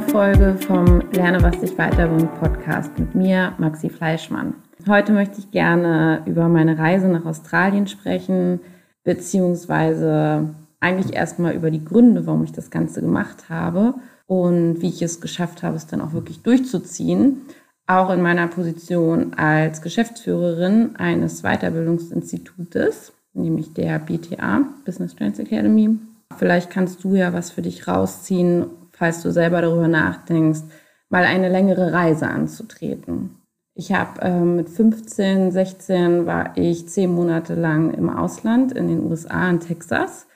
Folge vom Lerne, was dich weiterbringt Podcast mit mir, Maxi Fleischmann. Heute möchte ich gerne über meine Reise nach Australien sprechen, beziehungsweise eigentlich erstmal über die Gründe, warum ich das Ganze gemacht habe und wie ich es geschafft habe, es dann auch wirklich durchzuziehen. Auch in meiner Position als Geschäftsführerin eines Weiterbildungsinstitutes, nämlich der BTA, Business Trends Academy. Vielleicht kannst du ja was für dich rausziehen, falls du selber darüber nachdenkst, mal eine längere Reise anzutreten. Ich habe äh, mit 15, 16 war ich zehn Monate lang im Ausland in den USA, in Texas.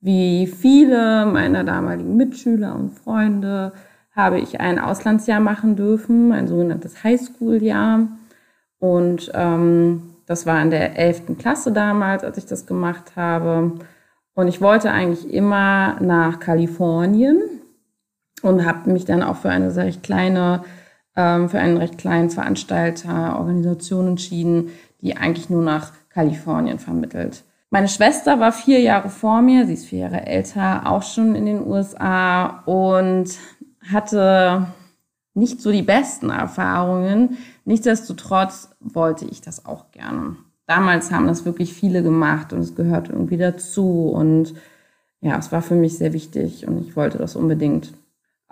Wie viele meiner damaligen Mitschüler und Freunde habe ich ein Auslandsjahr machen dürfen, ein sogenanntes Highschool-Jahr. Und ähm, das war in der 11. Klasse damals, als ich das gemacht habe. Und ich wollte eigentlich immer nach Kalifornien und habe mich dann auch für eine sehr recht kleine, ähm, für einen recht kleinen Veranstalter, Organisation entschieden, die eigentlich nur nach Kalifornien vermittelt. Meine Schwester war vier Jahre vor mir, sie ist vier Jahre älter, auch schon in den USA und hatte nicht so die besten Erfahrungen. Nichtsdestotrotz wollte ich das auch gerne. Damals haben das wirklich viele gemacht und es gehört irgendwie dazu und ja, es war für mich sehr wichtig und ich wollte das unbedingt.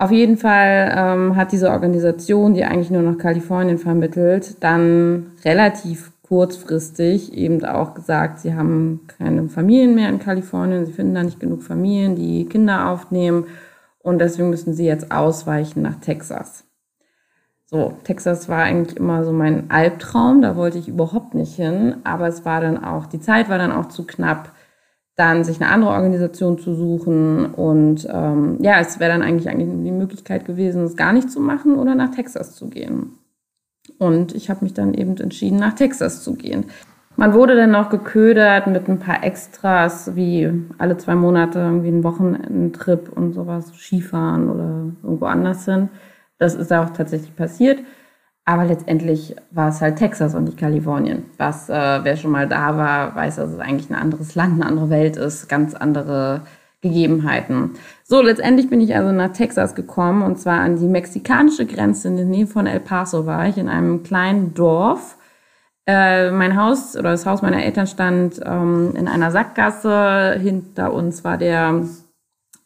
Auf jeden Fall ähm, hat diese Organisation, die eigentlich nur nach Kalifornien vermittelt, dann relativ kurzfristig eben auch gesagt, sie haben keine Familien mehr in Kalifornien, sie finden da nicht genug Familien, die Kinder aufnehmen und deswegen müssen sie jetzt ausweichen nach Texas. So, Texas war eigentlich immer so mein Albtraum, da wollte ich überhaupt nicht hin, aber es war dann auch, die Zeit war dann auch zu knapp dann sich eine andere Organisation zu suchen. Und ähm, ja, es wäre dann eigentlich, eigentlich die Möglichkeit gewesen, es gar nicht zu machen oder nach Texas zu gehen. Und ich habe mich dann eben entschieden, nach Texas zu gehen. Man wurde dann noch geködert mit ein paar Extras, wie alle zwei Monate irgendwie einen Wochenendtrip und sowas, Skifahren oder irgendwo anders hin. Das ist auch tatsächlich passiert. Aber letztendlich war es halt Texas und nicht Kalifornien. Was, äh, wer schon mal da war, weiß, dass es eigentlich ein anderes Land, eine andere Welt ist, ganz andere Gegebenheiten. So, letztendlich bin ich also nach Texas gekommen und zwar an die mexikanische Grenze in der Nähe von El Paso war ich, in einem kleinen Dorf. Äh, mein Haus oder das Haus meiner Eltern stand ähm, in einer Sackgasse. Hinter uns war der,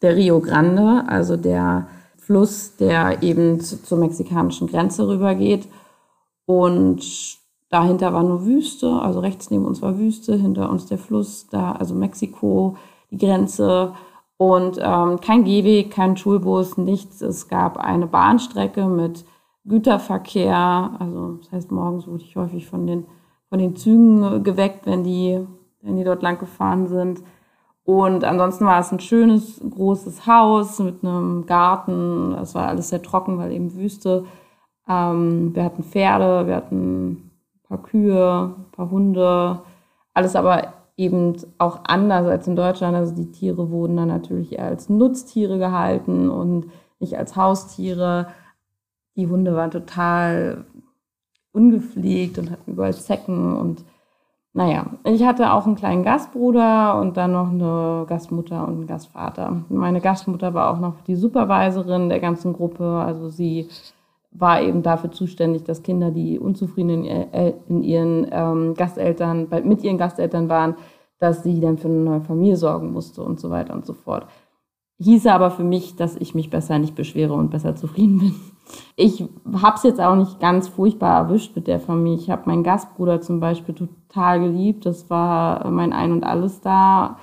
der Rio Grande, also der Fluss, der eben zur mexikanischen Grenze rübergeht. Und dahinter war nur Wüste, also rechts neben uns war Wüste, hinter uns der Fluss, da also Mexiko, die Grenze. Und ähm, kein Gehweg, kein Schulbus, nichts. Es gab eine Bahnstrecke mit Güterverkehr. Also das heißt, morgens wurde ich häufig von den, von den Zügen geweckt, wenn die, wenn die dort lang gefahren sind. Und ansonsten war es ein schönes, großes Haus mit einem Garten. Es war alles sehr trocken, weil eben Wüste. Ähm, wir hatten Pferde, wir hatten ein paar Kühe, ein paar Hunde. Alles aber eben auch anders als in Deutschland. Also die Tiere wurden dann natürlich eher als Nutztiere gehalten und nicht als Haustiere. Die Hunde waren total ungepflegt und hatten überall Zecken und naja, ich hatte auch einen kleinen Gastbruder und dann noch eine Gastmutter und einen Gastvater. Meine Gastmutter war auch noch die Supervisorin der ganzen Gruppe. Also sie war eben dafür zuständig, dass Kinder, die unzufrieden in, in ihren ähm, Gasteltern, mit ihren Gasteltern waren, dass sie dann für eine neue Familie sorgen musste und so weiter und so fort. Hieße aber für mich, dass ich mich besser nicht beschwere und besser zufrieden bin. Ich habe es jetzt auch nicht ganz furchtbar erwischt mit der Familie. Ich habe meinen Gastbruder zum Beispiel total geliebt. Das war mein Ein und Alles da.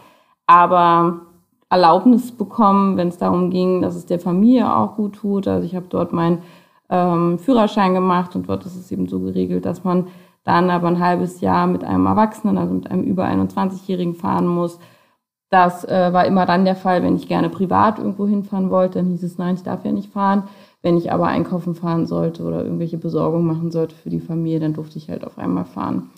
Aber Erlaubnis bekommen, wenn es darum ging, dass es der Familie auch gut tut. Also ich habe dort meinen ähm, Führerschein gemacht und dort ist es eben so geregelt, dass man dann aber ein halbes Jahr mit einem Erwachsenen, also mit einem über 21-Jährigen fahren muss. Das äh, war immer dann der Fall, wenn ich gerne privat irgendwo hinfahren wollte, dann hieß es, nein, ich darf ja nicht fahren. Wenn ich aber einkaufen fahren sollte oder irgendwelche Besorgungen machen sollte für die Familie, dann durfte ich halt auf einmal fahren.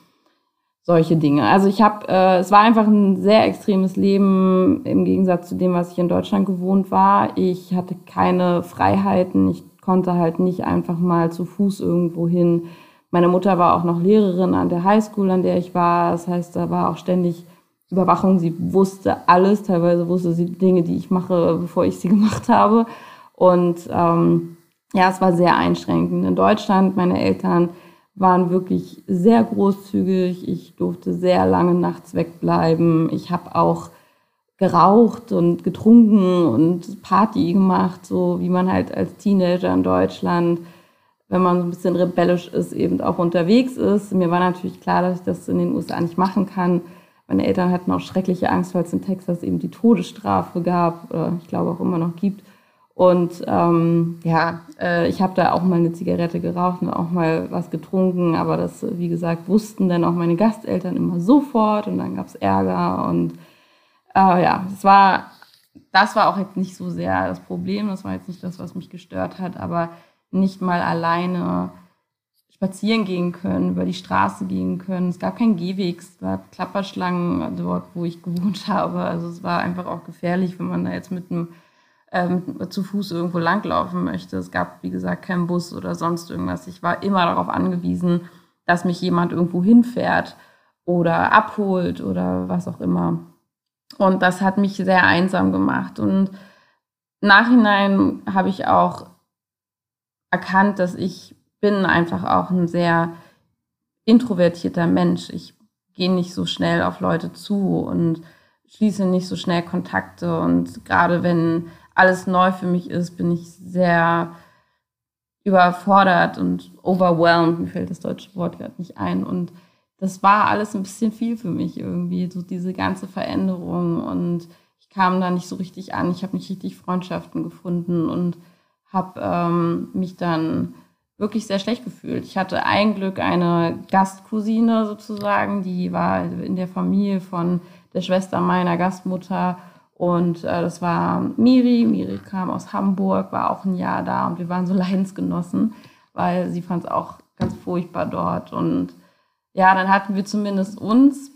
Solche Dinge. Also ich habe, äh, es war einfach ein sehr extremes Leben im Gegensatz zu dem, was ich in Deutschland gewohnt war. Ich hatte keine Freiheiten. Ich konnte halt nicht einfach mal zu Fuß irgendwo hin. Meine Mutter war auch noch Lehrerin an der Highschool, an der ich war. Das heißt, da war auch ständig Überwachung. Sie wusste alles. Teilweise wusste sie Dinge, die ich mache, bevor ich sie gemacht habe. Und ähm, ja, es war sehr einschränkend. In Deutschland, meine Eltern waren wirklich sehr großzügig. Ich durfte sehr lange nachts wegbleiben. Ich habe auch geraucht und getrunken und Party gemacht, so wie man halt als Teenager in Deutschland, wenn man so ein bisschen rebellisch ist, eben auch unterwegs ist. Mir war natürlich klar, dass ich das in den USA nicht machen kann. Meine Eltern hatten auch schreckliche Angst, weil es in Texas eben die Todesstrafe gab, oder ich glaube auch immer noch gibt. Und ähm, ja, äh, ich habe da auch mal eine Zigarette geraucht und auch mal was getrunken, aber das, wie gesagt, wussten dann auch meine Gasteltern immer sofort und dann gab es Ärger und äh, ja, es war, das war auch jetzt nicht so sehr das Problem, das war jetzt nicht das, was mich gestört hat, aber nicht mal alleine spazieren gehen können, über die Straße gehen können. Es gab keinen Gehweg, es gab Klapperschlangen dort, wo ich gewohnt habe. Also es war einfach auch gefährlich, wenn man da jetzt mit einem ähm, zu Fuß irgendwo langlaufen möchte. Es gab, wie gesagt, keinen Bus oder sonst irgendwas. Ich war immer darauf angewiesen, dass mich jemand irgendwo hinfährt oder abholt oder was auch immer. Und das hat mich sehr einsam gemacht. Und nachhinein habe ich auch erkannt, dass ich bin einfach auch ein sehr introvertierter Mensch. Ich gehe nicht so schnell auf Leute zu und schließe nicht so schnell Kontakte. Und gerade wenn alles neu für mich ist, bin ich sehr überfordert und overwhelmed. Mir fällt das deutsche Wort gerade nicht ein. Und das war alles ein bisschen viel für mich irgendwie, so diese ganze Veränderung. Und ich kam da nicht so richtig an. Ich habe nicht richtig Freundschaften gefunden und habe ähm, mich dann wirklich sehr schlecht gefühlt. Ich hatte ein Glück eine Gastcousine sozusagen, die war in der Familie von der Schwester meiner Gastmutter und äh, das war Miri. Miri kam aus Hamburg, war auch ein Jahr da und wir waren so Leidensgenossen, weil sie fand es auch ganz furchtbar dort. Und ja, dann hatten wir zumindest uns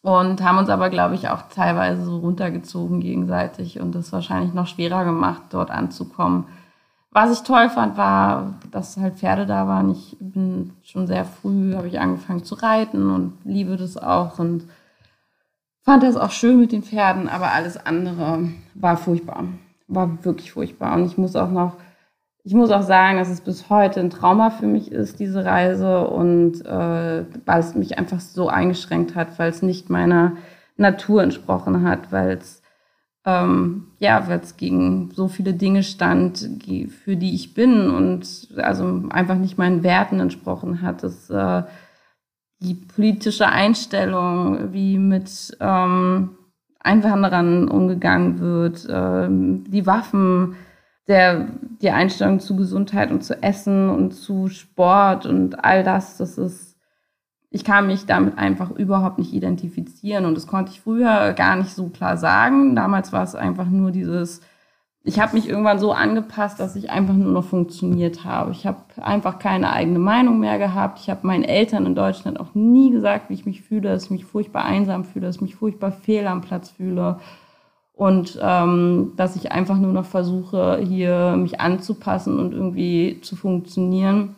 und haben uns aber, glaube ich, auch teilweise so runtergezogen gegenseitig und das wahrscheinlich noch schwerer gemacht, dort anzukommen. Was ich toll fand, war, dass halt Pferde da waren. Ich bin schon sehr früh, habe ich angefangen zu reiten und liebe das auch und fand das auch schön mit den Pferden, aber alles andere war furchtbar. War wirklich furchtbar. Und ich muss auch noch, ich muss auch sagen, dass es bis heute ein Trauma für mich ist, diese Reise. Und äh, weil es mich einfach so eingeschränkt hat, weil es nicht meiner Natur entsprochen hat, weil es ähm, ja, weil es gegen so viele Dinge stand, für die ich bin und also einfach nicht meinen Werten entsprochen hat. Das äh, die politische Einstellung, wie mit ähm, Einwanderern umgegangen wird, ähm, die Waffen, der, die Einstellung zu Gesundheit und zu Essen und zu Sport und all das, das ist, ich kann mich damit einfach überhaupt nicht identifizieren und das konnte ich früher gar nicht so klar sagen. Damals war es einfach nur dieses, ich habe mich irgendwann so angepasst, dass ich einfach nur noch funktioniert habe. Ich habe einfach keine eigene Meinung mehr gehabt. Ich habe meinen Eltern in Deutschland auch nie gesagt, wie ich mich fühle, dass ich mich furchtbar einsam fühle, dass ich mich furchtbar fehl am Platz fühle. Und ähm, dass ich einfach nur noch versuche, hier mich anzupassen und irgendwie zu funktionieren,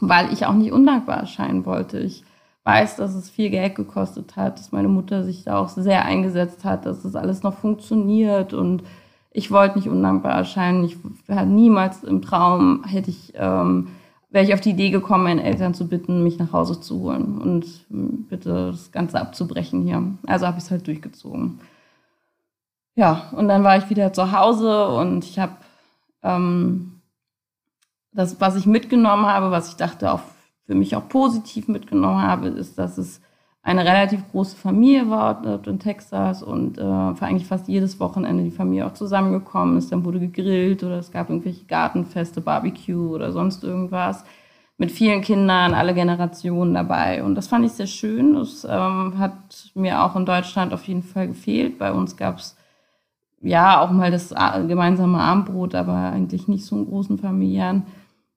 weil ich auch nicht undankbar erscheinen wollte. Ich weiß, dass es viel Geld gekostet hat, dass meine Mutter sich da auch sehr eingesetzt hat, dass das alles noch funktioniert und ich wollte nicht undankbar erscheinen. Ich niemals im Traum hätte ich, ähm, wäre ich auf die Idee gekommen, meine Eltern zu bitten, mich nach Hause zu holen und ähm, bitte das Ganze abzubrechen hier. Also habe ich es halt durchgezogen. Ja, und dann war ich wieder zu Hause und ich habe ähm, das, was ich mitgenommen habe, was ich dachte auch für mich auch positiv mitgenommen habe, ist, dass es eine relativ große Familie war dort in Texas und äh, eigentlich fast jedes Wochenende die Familie auch zusammengekommen ist. Dann wurde gegrillt oder es gab irgendwelche Gartenfeste, Barbecue oder sonst irgendwas mit vielen Kindern, alle Generationen dabei. Und das fand ich sehr schön. Das ähm, hat mir auch in Deutschland auf jeden Fall gefehlt. Bei uns gab es ja auch mal das gemeinsame Abendbrot, aber eigentlich nicht so in großen Familien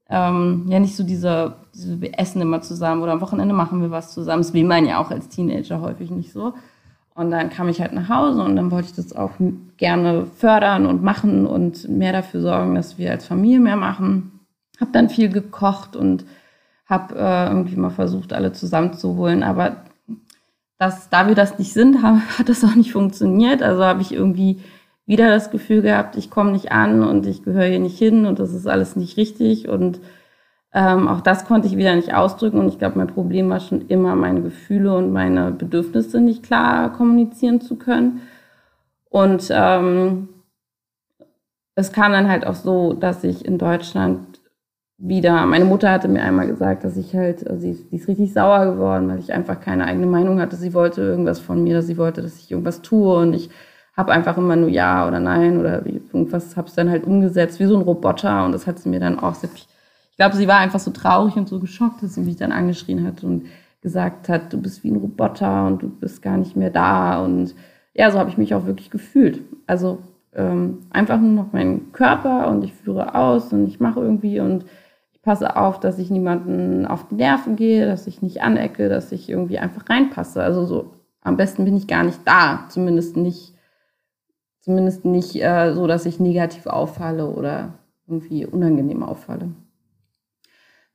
ähm, ja nicht so diese, diese, wir essen immer zusammen oder am Wochenende machen wir was zusammen. Das will man ja auch als Teenager häufig nicht so. Und dann kam ich halt nach Hause und dann wollte ich das auch gerne fördern und machen und mehr dafür sorgen, dass wir als Familie mehr machen. Hab dann viel gekocht und habe äh, irgendwie mal versucht, alle zusammenzuholen. Aber das, da wir das nicht sind, hat das auch nicht funktioniert. Also habe ich irgendwie wieder das Gefühl gehabt, ich komme nicht an und ich gehöre hier nicht hin und das ist alles nicht richtig. Und ähm, auch das konnte ich wieder nicht ausdrücken. Und ich glaube, mein Problem war schon immer, meine Gefühle und meine Bedürfnisse nicht klar kommunizieren zu können. Und ähm, es kam dann halt auch so, dass ich in Deutschland wieder, meine Mutter hatte mir einmal gesagt, dass ich halt, also sie, sie ist richtig sauer geworden, weil ich einfach keine eigene Meinung hatte. Sie wollte irgendwas von mir, dass sie wollte, dass ich irgendwas tue und ich habe einfach immer nur Ja oder Nein oder irgendwas, habe es dann halt umgesetzt wie so ein Roboter und das hat sie mir dann auch, ich glaube, sie war einfach so traurig und so geschockt, dass sie mich dann angeschrien hat und gesagt hat, du bist wie ein Roboter und du bist gar nicht mehr da und ja, so habe ich mich auch wirklich gefühlt. Also ähm, einfach nur noch meinen Körper und ich führe aus und ich mache irgendwie und ich passe auf, dass ich niemanden auf die Nerven gehe, dass ich nicht anecke, dass ich irgendwie einfach reinpasse. Also so am besten bin ich gar nicht da, zumindest nicht, zumindest nicht äh, so, dass ich negativ auffalle oder irgendwie unangenehm auffalle.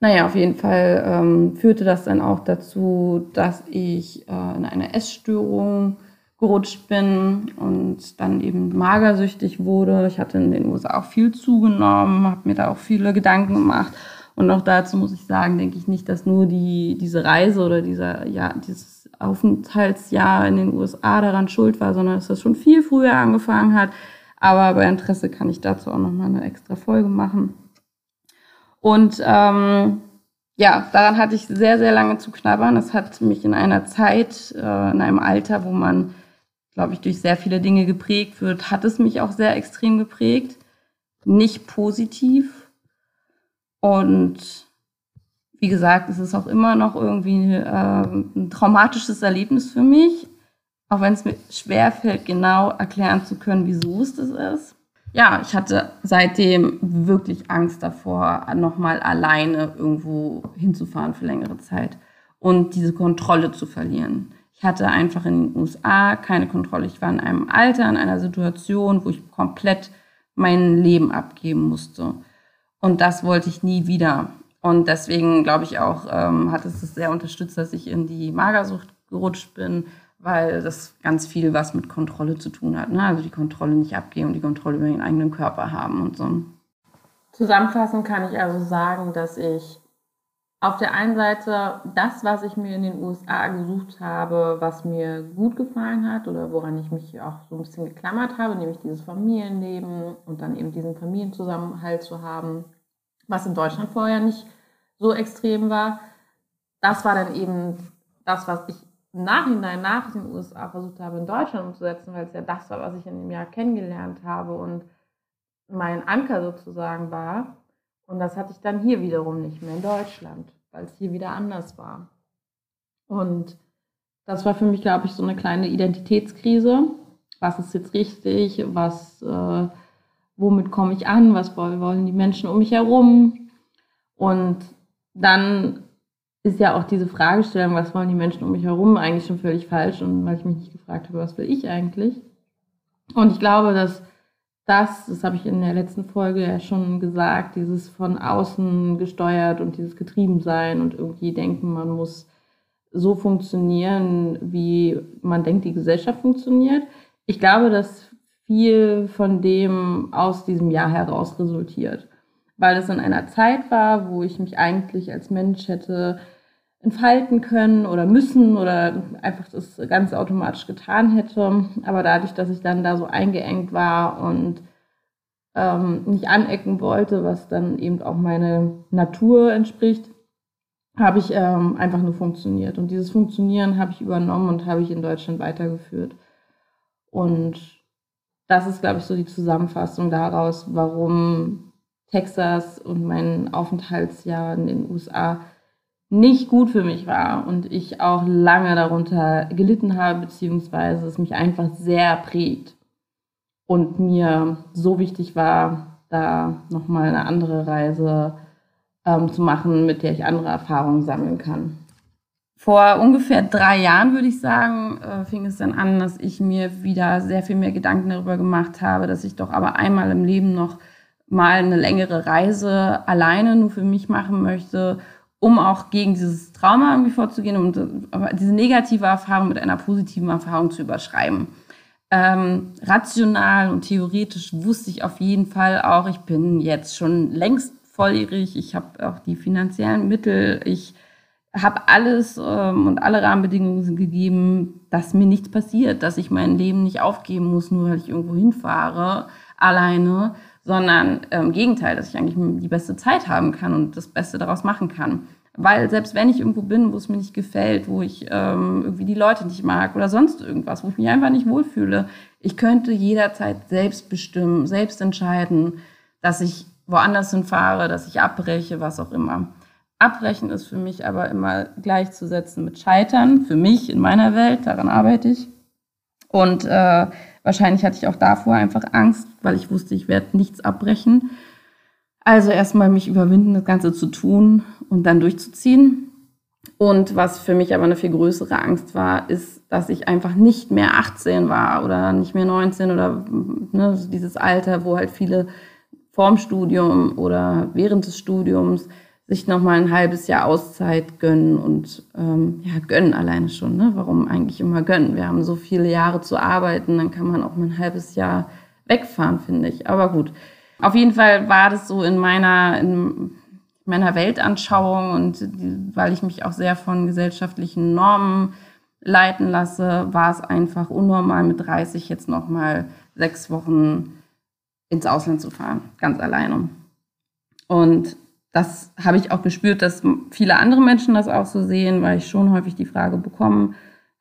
Naja, auf jeden Fall ähm, führte das dann auch dazu, dass ich äh, in eine Essstörung gerutscht bin und dann eben magersüchtig wurde. Ich hatte in den USA auch viel zugenommen, habe mir da auch viele Gedanken gemacht. Und auch dazu muss ich sagen, denke ich nicht, dass nur die, diese Reise oder dieser, ja, dieses Aufenthaltsjahr in den USA daran schuld war, sondern dass das schon viel früher angefangen hat. Aber bei Interesse kann ich dazu auch nochmal eine extra Folge machen. Und ähm, ja, daran hatte ich sehr, sehr lange zu knabbern. Es hat mich in einer Zeit, äh, in einem Alter, wo man glaube ich, durch sehr viele Dinge geprägt wird, hat es mich auch sehr extrem geprägt. Nicht positiv. Und wie gesagt, es ist auch immer noch irgendwie äh, ein traumatisches Erlebnis für mich, auch wenn es mir schwerfällt, genau erklären zu können, wieso es das ist. Ja, ich hatte seitdem wirklich Angst davor, nochmal alleine irgendwo hinzufahren für längere Zeit und diese Kontrolle zu verlieren. Ich hatte einfach in den USA keine Kontrolle. Ich war in einem Alter, in einer Situation, wo ich komplett mein Leben abgeben musste. Und das wollte ich nie wieder. Und deswegen glaube ich auch, ähm, hat es das sehr unterstützt, dass ich in die Magersucht gerutscht bin, weil das ganz viel was mit Kontrolle zu tun hat. Ne? Also die Kontrolle nicht abgeben die Kontrolle über den eigenen Körper haben und so. Zusammenfassend kann ich also sagen, dass ich auf der einen Seite das, was ich mir in den USA gesucht habe, was mir gut gefallen hat oder woran ich mich auch so ein bisschen geklammert habe, nämlich dieses Familienleben und dann eben diesen Familienzusammenhalt zu haben, was in Deutschland vorher nicht so extrem war. Das war dann eben das, was ich im Nachhinein nach den USA versucht habe, in Deutschland umzusetzen, weil es ja das war, was ich in dem Jahr kennengelernt habe und mein Anker sozusagen war. Und das hatte ich dann hier wiederum nicht mehr in Deutschland, weil es hier wieder anders war. Und das war für mich, glaube ich, so eine kleine Identitätskrise. Was ist jetzt richtig? Was, äh, womit komme ich an? Was wollen die Menschen um mich herum? Und dann ist ja auch diese Fragestellung, was wollen die Menschen um mich herum, eigentlich schon völlig falsch. Und weil ich mich nicht gefragt habe, was will ich eigentlich? Und ich glaube, dass das, das habe ich in der letzten Folge ja schon gesagt, dieses von außen gesteuert und dieses getrieben sein und irgendwie denken, man muss so funktionieren, wie man denkt, die Gesellschaft funktioniert. Ich glaube, dass viel von dem aus diesem Jahr heraus resultiert, weil es in einer Zeit war, wo ich mich eigentlich als Mensch hätte entfalten können oder müssen oder einfach das ganz automatisch getan hätte. Aber dadurch, dass ich dann da so eingeengt war und ähm, nicht anecken wollte, was dann eben auch meine Natur entspricht, habe ich ähm, einfach nur funktioniert. Und dieses Funktionieren habe ich übernommen und habe ich in Deutschland weitergeführt. Und das ist, glaube ich, so die Zusammenfassung daraus, warum Texas und mein Aufenthaltsjahr in den USA nicht gut für mich war und ich auch lange darunter gelitten habe, beziehungsweise es mich einfach sehr prägt und mir so wichtig war, da nochmal eine andere Reise ähm, zu machen, mit der ich andere Erfahrungen sammeln kann. Vor ungefähr drei Jahren, würde ich sagen, äh, fing es dann an, dass ich mir wieder sehr viel mehr Gedanken darüber gemacht habe, dass ich doch aber einmal im Leben noch mal eine längere Reise alleine nur für mich machen möchte um auch gegen dieses Trauma irgendwie vorzugehen und diese negative Erfahrung mit einer positiven Erfahrung zu überschreiben. Ähm, rational und theoretisch wusste ich auf jeden Fall auch, ich bin jetzt schon längst volljährig, ich habe auch die finanziellen Mittel, ich habe alles ähm, und alle Rahmenbedingungen sind gegeben, dass mir nichts passiert, dass ich mein Leben nicht aufgeben muss, nur weil ich irgendwo hinfahre, alleine, sondern im Gegenteil, dass ich eigentlich die beste Zeit haben kann und das Beste daraus machen kann. Weil selbst wenn ich irgendwo bin, wo es mir nicht gefällt, wo ich ähm, irgendwie die Leute nicht mag oder sonst irgendwas, wo ich mich einfach nicht wohlfühle, ich könnte jederzeit selbst bestimmen, selbst entscheiden, dass ich woanders hinfahre, dass ich abbreche, was auch immer. Abbrechen ist für mich aber immer gleichzusetzen mit Scheitern, für mich in meiner Welt, daran arbeite ich. Und äh, wahrscheinlich hatte ich auch davor einfach Angst, weil ich wusste, ich werde nichts abbrechen. Also erstmal mich überwinden, das Ganze zu tun und dann durchzuziehen. Und was für mich aber eine viel größere Angst war, ist, dass ich einfach nicht mehr 18 war oder nicht mehr 19 oder ne, dieses Alter, wo halt viele vorm Studium oder während des Studiums sich nochmal ein halbes Jahr Auszeit gönnen und ähm, ja, gönnen alleine schon. Ne? Warum eigentlich immer gönnen? Wir haben so viele Jahre zu arbeiten, dann kann man auch mal ein halbes Jahr wegfahren, finde ich. Aber gut. Auf jeden Fall war das so in meiner, in meiner Weltanschauung und weil ich mich auch sehr von gesellschaftlichen Normen leiten lasse, war es einfach unnormal mit 30 jetzt nochmal sechs Wochen ins Ausland zu fahren, ganz alleine. Und das habe ich auch gespürt, dass viele andere Menschen das auch so sehen, weil ich schon häufig die Frage bekommen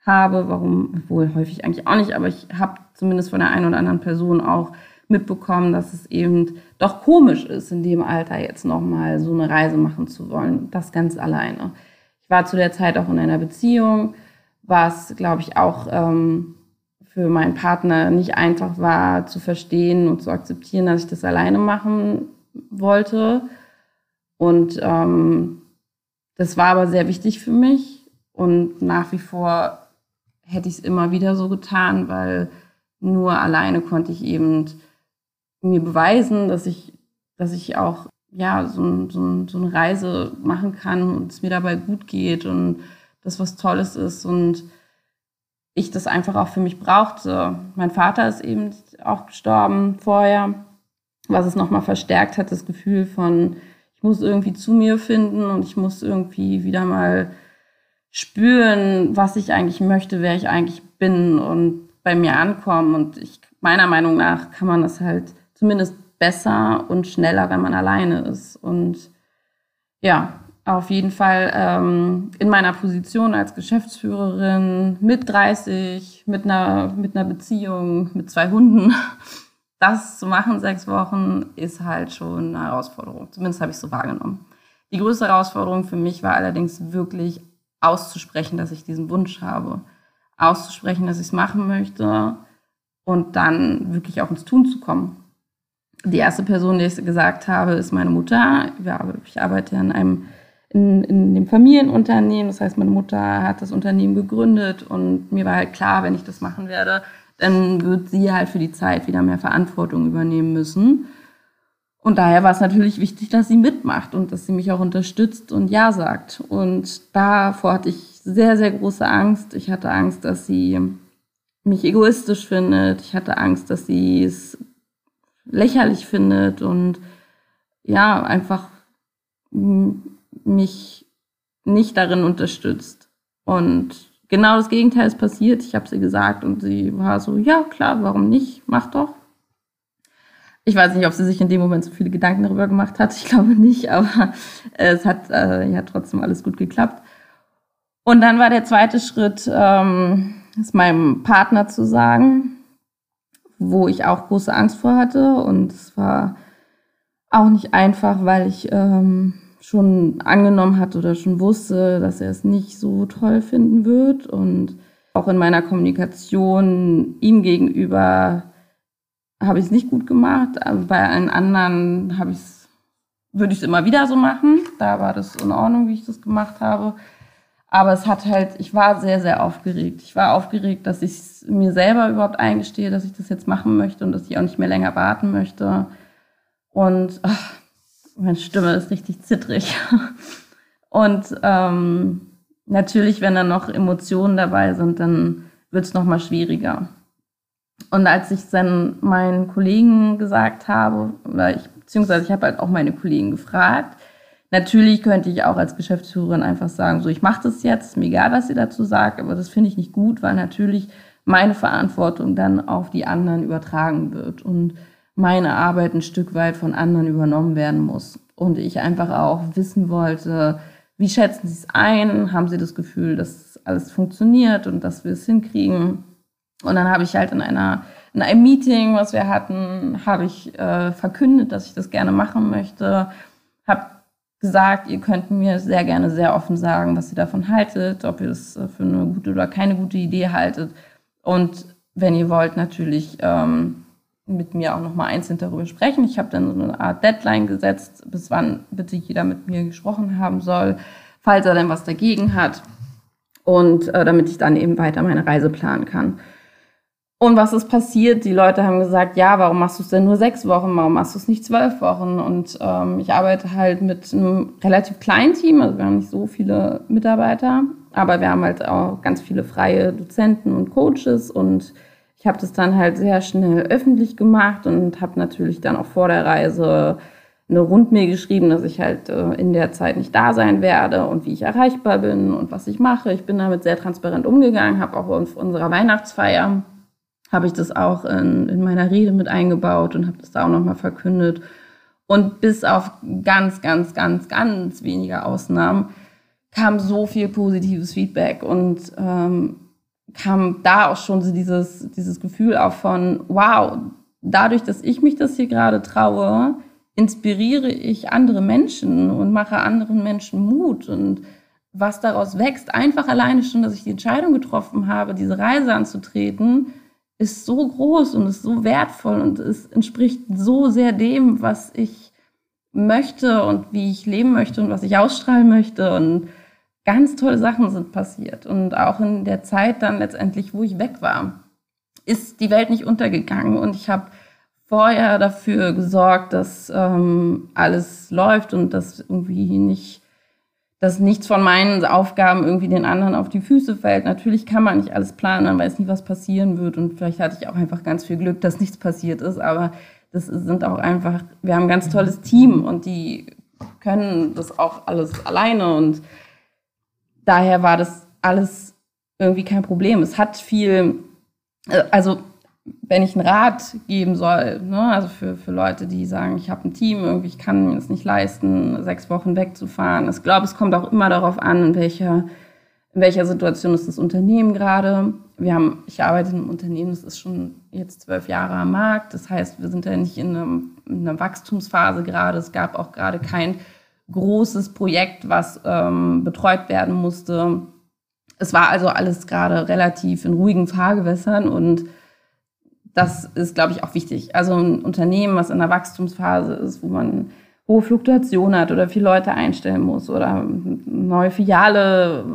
habe, warum, wohl häufig eigentlich auch nicht, aber ich habe zumindest von der einen oder anderen Person auch mitbekommen, dass es eben doch komisch ist, in dem Alter jetzt nochmal so eine Reise machen zu wollen, das ganz alleine. Ich war zu der Zeit auch in einer Beziehung, was, glaube ich, auch ähm, für meinen Partner nicht einfach war zu verstehen und zu akzeptieren, dass ich das alleine machen wollte und ähm, das war aber sehr wichtig für mich. Und nach wie vor hätte ich es immer wieder so getan, weil nur alleine konnte ich eben mir beweisen, dass ich, dass ich auch ja, so, so, so eine Reise machen kann und es mir dabei gut geht und das was Tolles ist und ich das einfach auch für mich brauchte. Mein Vater ist eben auch gestorben vorher, was es nochmal verstärkt hat, das Gefühl von, ich muss irgendwie zu mir finden und ich muss irgendwie wieder mal spüren, was ich eigentlich möchte, wer ich eigentlich bin und bei mir ankommen. Und ich, meiner Meinung nach kann man das halt zumindest besser und schneller, wenn man alleine ist. Und ja, auf jeden Fall ähm, in meiner Position als Geschäftsführerin mit 30, mit einer, mit einer Beziehung, mit zwei Hunden das zu machen, sechs Wochen, ist halt schon eine Herausforderung. Zumindest habe ich es so wahrgenommen. Die größte Herausforderung für mich war allerdings wirklich auszusprechen, dass ich diesen Wunsch habe. Auszusprechen, dass ich es machen möchte und dann wirklich auch ins Tun zu kommen. Die erste Person, die ich gesagt habe, ist meine Mutter. Ich arbeite in einem in, in dem Familienunternehmen. Das heißt, meine Mutter hat das Unternehmen gegründet und mir war halt klar, wenn ich das machen werde, dann wird sie halt für die Zeit wieder mehr Verantwortung übernehmen müssen. Und daher war es natürlich wichtig, dass sie mitmacht und dass sie mich auch unterstützt und Ja sagt. Und davor hatte ich sehr, sehr große Angst. Ich hatte Angst, dass sie mich egoistisch findet. Ich hatte Angst, dass sie es lächerlich findet und ja, einfach mich nicht darin unterstützt. Und genau das Gegenteil ist passiert. Ich habe sie gesagt und sie war so, ja klar, warum nicht? Mach doch. Ich weiß nicht, ob sie sich in dem Moment so viele Gedanken darüber gemacht hat. Ich glaube nicht, aber es hat äh, ja trotzdem alles gut geklappt. Und dann war der zweite Schritt, ähm, es meinem Partner zu sagen, wo ich auch große Angst vor hatte. Und es war auch nicht einfach, weil ich ähm, schon angenommen hat oder schon wusste, dass er es nicht so toll finden wird. Und auch in meiner Kommunikation ihm gegenüber habe ich es nicht gut gemacht. Aber bei allen anderen habe ich es, würde ich es immer wieder so machen. Da war das in Ordnung, wie ich das gemacht habe. Aber es hat halt, ich war sehr, sehr aufgeregt. Ich war aufgeregt, dass ich mir selber überhaupt eingestehe, dass ich das jetzt machen möchte und dass ich auch nicht mehr länger warten möchte. Und ach, meine Stimme ist richtig zittrig. Und ähm, natürlich, wenn da noch Emotionen dabei sind, dann wird es nochmal schwieriger. Und als ich dann meinen Kollegen gesagt habe, oder ich, beziehungsweise ich habe halt auch meine Kollegen gefragt, natürlich könnte ich auch als Geschäftsführerin einfach sagen, so ich mache das jetzt, mir egal, was ihr dazu sagt, aber das finde ich nicht gut, weil natürlich meine Verantwortung dann auf die anderen übertragen wird und meine Arbeit ein Stück weit von anderen übernommen werden muss. Und ich einfach auch wissen wollte, wie schätzen Sie es ein? Haben Sie das Gefühl, dass alles funktioniert und dass wir es hinkriegen? Und dann habe ich halt in einer in einem Meeting, was wir hatten, habe ich äh, verkündet, dass ich das gerne machen möchte. Habe gesagt, ihr könnt mir sehr gerne sehr offen sagen, was ihr davon haltet, ob ihr das äh, für eine gute oder keine gute Idee haltet. Und wenn ihr wollt, natürlich ähm, mit mir auch nochmal einzeln darüber sprechen. Ich habe dann so eine Art Deadline gesetzt, bis wann bitte jeder mit mir gesprochen haben soll, falls er denn was dagegen hat. Und äh, damit ich dann eben weiter meine Reise planen kann. Und was ist passiert? Die Leute haben gesagt, ja, warum machst du es denn nur sechs Wochen? Warum machst du es nicht zwölf Wochen? Und ähm, ich arbeite halt mit einem relativ kleinen Team, also wir haben nicht so viele Mitarbeiter, aber wir haben halt auch ganz viele freie Dozenten und Coaches und ich habe das dann halt sehr schnell öffentlich gemacht und habe natürlich dann auch vor der Reise eine Rundmail geschrieben, dass ich halt äh, in der Zeit nicht da sein werde und wie ich erreichbar bin und was ich mache. Ich bin damit sehr transparent umgegangen, habe auch auf unserer Weihnachtsfeier habe ich das auch in, in meiner Rede mit eingebaut und habe das da auch nochmal verkündet. Und bis auf ganz, ganz, ganz, ganz wenige Ausnahmen kam so viel positives Feedback und ähm, kam da auch schon so dieses, dieses Gefühl auch von, wow, dadurch, dass ich mich das hier gerade traue, inspiriere ich andere Menschen und mache anderen Menschen Mut. Und was daraus wächst, einfach alleine schon, dass ich die Entscheidung getroffen habe, diese Reise anzutreten, ist so groß und ist so wertvoll und es entspricht so sehr dem, was ich möchte und wie ich leben möchte und was ich ausstrahlen möchte. Und ganz tolle Sachen sind passiert und auch in der Zeit dann letztendlich, wo ich weg war, ist die Welt nicht untergegangen und ich habe vorher dafür gesorgt, dass ähm, alles läuft und dass irgendwie nicht dass nichts von meinen Aufgaben irgendwie den anderen auf die Füße fällt. Natürlich kann man nicht alles planen, man weiß nie, was passieren wird. Und vielleicht hatte ich auch einfach ganz viel Glück, dass nichts passiert ist. Aber das sind auch einfach, wir haben ein ganz tolles Team und die können das auch alles alleine. Und daher war das alles irgendwie kein Problem. Es hat viel, äh, also wenn ich einen Rat geben soll, ne, also für, für Leute, die sagen, ich habe ein Team, irgendwie, ich kann mir das nicht leisten, sechs Wochen wegzufahren. Ich glaube, es kommt auch immer darauf an, in welcher, in welcher Situation ist das Unternehmen gerade. Wir haben, ich arbeite in einem Unternehmen, das ist schon jetzt zwölf Jahre am Markt. Das heißt, wir sind ja nicht in, einem, in einer Wachstumsphase gerade. Es gab auch gerade kein großes Projekt, was ähm, betreut werden musste. Es war also alles gerade relativ in ruhigen Fahrgewässern und das ist, glaube ich, auch wichtig. Also ein Unternehmen, was in der Wachstumsphase ist, wo man hohe Fluktuation hat oder viele Leute einstellen muss oder neue Filiale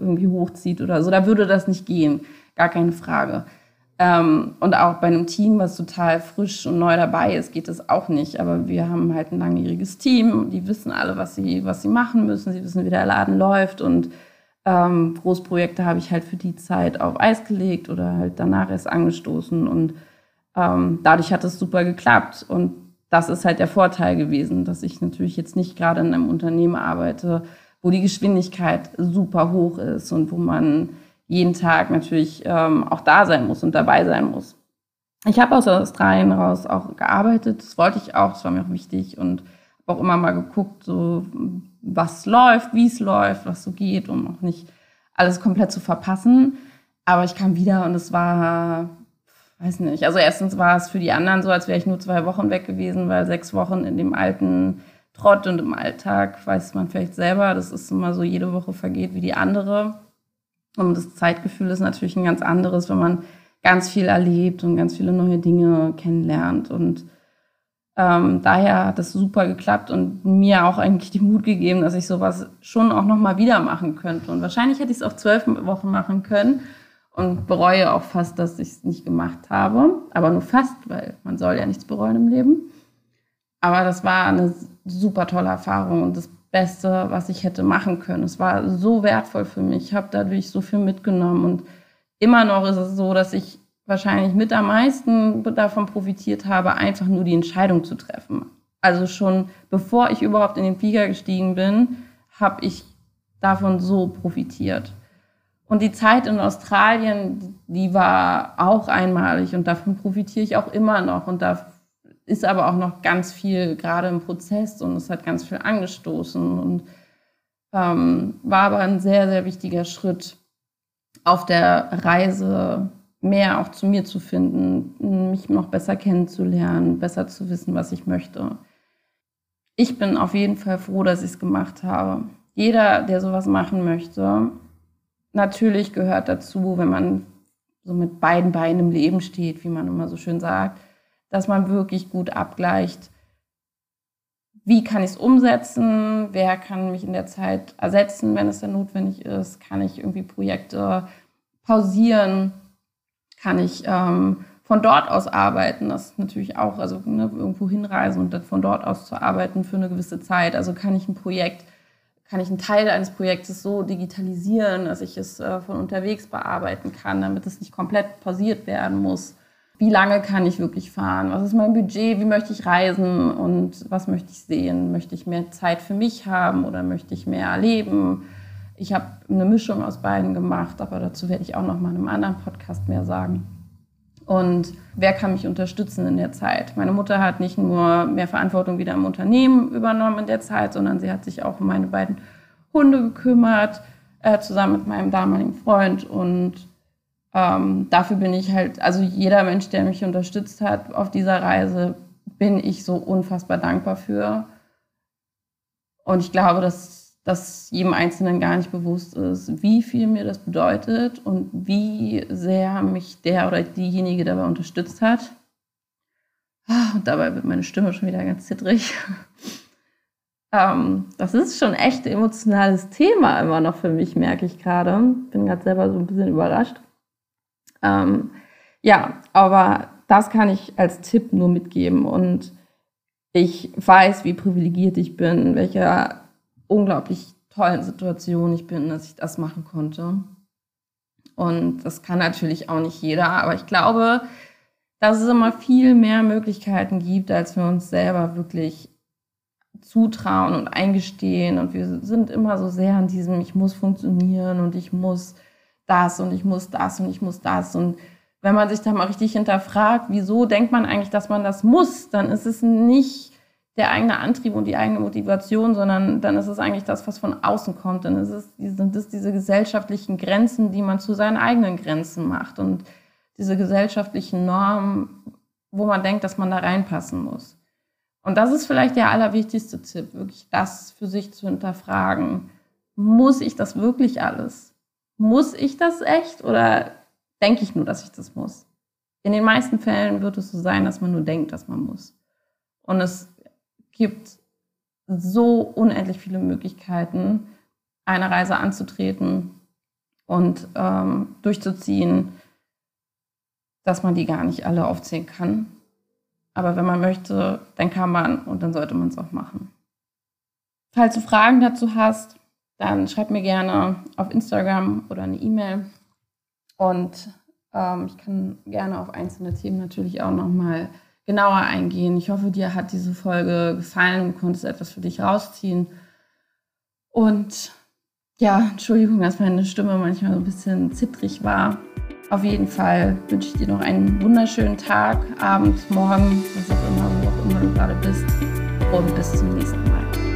irgendwie hochzieht oder so, da würde das nicht gehen. Gar keine Frage. Ähm, und auch bei einem Team, was total frisch und neu dabei ist, geht das auch nicht. Aber wir haben halt ein langjähriges Team. Die wissen alle, was sie, was sie machen müssen. Sie wissen, wie der Laden läuft. Und ähm, Großprojekte habe ich halt für die Zeit auf Eis gelegt oder halt danach erst angestoßen. Und ähm, dadurch hat es super geklappt. Und das ist halt der Vorteil gewesen, dass ich natürlich jetzt nicht gerade in einem Unternehmen arbeite, wo die Geschwindigkeit super hoch ist und wo man jeden Tag natürlich ähm, auch da sein muss und dabei sein muss. Ich habe aus Australien raus auch gearbeitet, das wollte ich auch, das war mir auch wichtig und habe auch immer mal geguckt, so was läuft, wie es läuft, was so geht, um auch nicht alles komplett zu verpassen. Aber ich kam wieder und es war weiß nicht. Also erstens war es für die anderen so, als wäre ich nur zwei Wochen weg gewesen, weil sechs Wochen in dem alten Trott und im Alltag, weiß man vielleicht selber, das ist immer so, jede Woche vergeht wie die andere. Und das Zeitgefühl ist natürlich ein ganz anderes, wenn man ganz viel erlebt und ganz viele neue Dinge kennenlernt. Und ähm, daher hat das super geklappt und mir auch eigentlich die Mut gegeben, dass ich sowas schon auch nochmal wieder machen könnte. Und wahrscheinlich hätte ich es auch zwölf Wochen machen können und bereue auch fast, dass ich es nicht gemacht habe. Aber nur fast, weil man soll ja nichts bereuen im Leben. Aber das war eine super tolle Erfahrung und das Beste, was ich hätte machen können. Es war so wertvoll für mich. Ich habe dadurch so viel mitgenommen und immer noch ist es so, dass ich wahrscheinlich mit am meisten davon profitiert habe, einfach nur die Entscheidung zu treffen. Also schon bevor ich überhaupt in den Flieger gestiegen bin, habe ich davon so profitiert. Und die Zeit in Australien, die war auch einmalig und davon profitiere ich auch immer noch. Und da ist aber auch noch ganz viel gerade im Prozess und es hat ganz viel angestoßen und ähm, war aber ein sehr, sehr wichtiger Schritt auf der Reise, mehr auch zu mir zu finden, mich noch besser kennenzulernen, besser zu wissen, was ich möchte. Ich bin auf jeden Fall froh, dass ich es gemacht habe. Jeder, der sowas machen möchte, natürlich gehört dazu, wenn man so mit beiden Beinen im Leben steht, wie man immer so schön sagt, dass man wirklich gut abgleicht, wie kann ich es umsetzen, wer kann mich in der Zeit ersetzen, wenn es dann notwendig ist, kann ich irgendwie Projekte pausieren, kann ich ähm, von dort aus arbeiten, das ist natürlich auch, also ne, irgendwo hinreisen und dann von dort aus zu arbeiten für eine gewisse Zeit, also kann ich ein Projekt kann ich einen Teil eines Projektes so digitalisieren, dass ich es äh, von unterwegs bearbeiten kann, damit es nicht komplett pausiert werden muss. Wie lange kann ich wirklich fahren? Was ist mein Budget? Wie möchte ich reisen? Und was möchte ich sehen? Möchte ich mehr Zeit für mich haben oder möchte ich mehr erleben? Ich habe eine Mischung aus beiden gemacht, aber dazu werde ich auch noch mal in einem anderen Podcast mehr sagen. Und wer kann mich unterstützen in der Zeit? Meine Mutter hat nicht nur mehr Verantwortung wieder im Unternehmen übernommen in der Zeit, sondern sie hat sich auch um meine beiden Hunde gekümmert, äh, zusammen mit meinem damaligen Freund. Und ähm, dafür bin ich halt, also jeder Mensch, der mich unterstützt hat auf dieser Reise, bin ich so unfassbar dankbar für. Und ich glaube, dass dass jedem Einzelnen gar nicht bewusst ist, wie viel mir das bedeutet und wie sehr mich der oder diejenige dabei unterstützt hat. Ah, und dabei wird meine Stimme schon wieder ganz zittrig. Ähm, das ist schon echt emotionales Thema immer noch für mich, merke ich gerade. Bin gerade selber so ein bisschen überrascht. Ähm, ja, aber das kann ich als Tipp nur mitgeben. Und ich weiß, wie privilegiert ich bin, welcher unglaublich tollen Situation ich bin, dass ich das machen konnte. Und das kann natürlich auch nicht jeder, aber ich glaube, dass es immer viel mehr Möglichkeiten gibt, als wir uns selber wirklich zutrauen und eingestehen. Und wir sind immer so sehr an diesem, ich muss funktionieren und ich muss das und ich muss das und ich muss das. Und wenn man sich da mal richtig hinterfragt, wieso denkt man eigentlich, dass man das muss, dann ist es nicht der eigene Antrieb und die eigene Motivation, sondern dann ist es eigentlich das, was von außen kommt. Dann ist es, sind es diese gesellschaftlichen Grenzen, die man zu seinen eigenen Grenzen macht und diese gesellschaftlichen Normen, wo man denkt, dass man da reinpassen muss. Und das ist vielleicht der allerwichtigste Tipp, wirklich das für sich zu hinterfragen. Muss ich das wirklich alles? Muss ich das echt oder denke ich nur, dass ich das muss? In den meisten Fällen wird es so sein, dass man nur denkt, dass man muss. Und es gibt so unendlich viele Möglichkeiten, eine Reise anzutreten und ähm, durchzuziehen, dass man die gar nicht alle aufzählen kann. Aber wenn man möchte, dann kann man und dann sollte man es auch machen. Falls du Fragen dazu hast, dann schreib mir gerne auf Instagram oder eine E-Mail. Und ähm, ich kann gerne auf einzelne Themen natürlich auch nochmal genauer eingehen. Ich hoffe, dir hat diese Folge gefallen und konntest etwas für dich rausziehen. Und ja, Entschuldigung, dass meine Stimme manchmal so ein bisschen zittrig war. Auf jeden Fall wünsche ich dir noch einen wunderschönen Tag, Abend, Morgen, was auch immer, wo auch immer du gerade bist. Und bis zum nächsten Mal.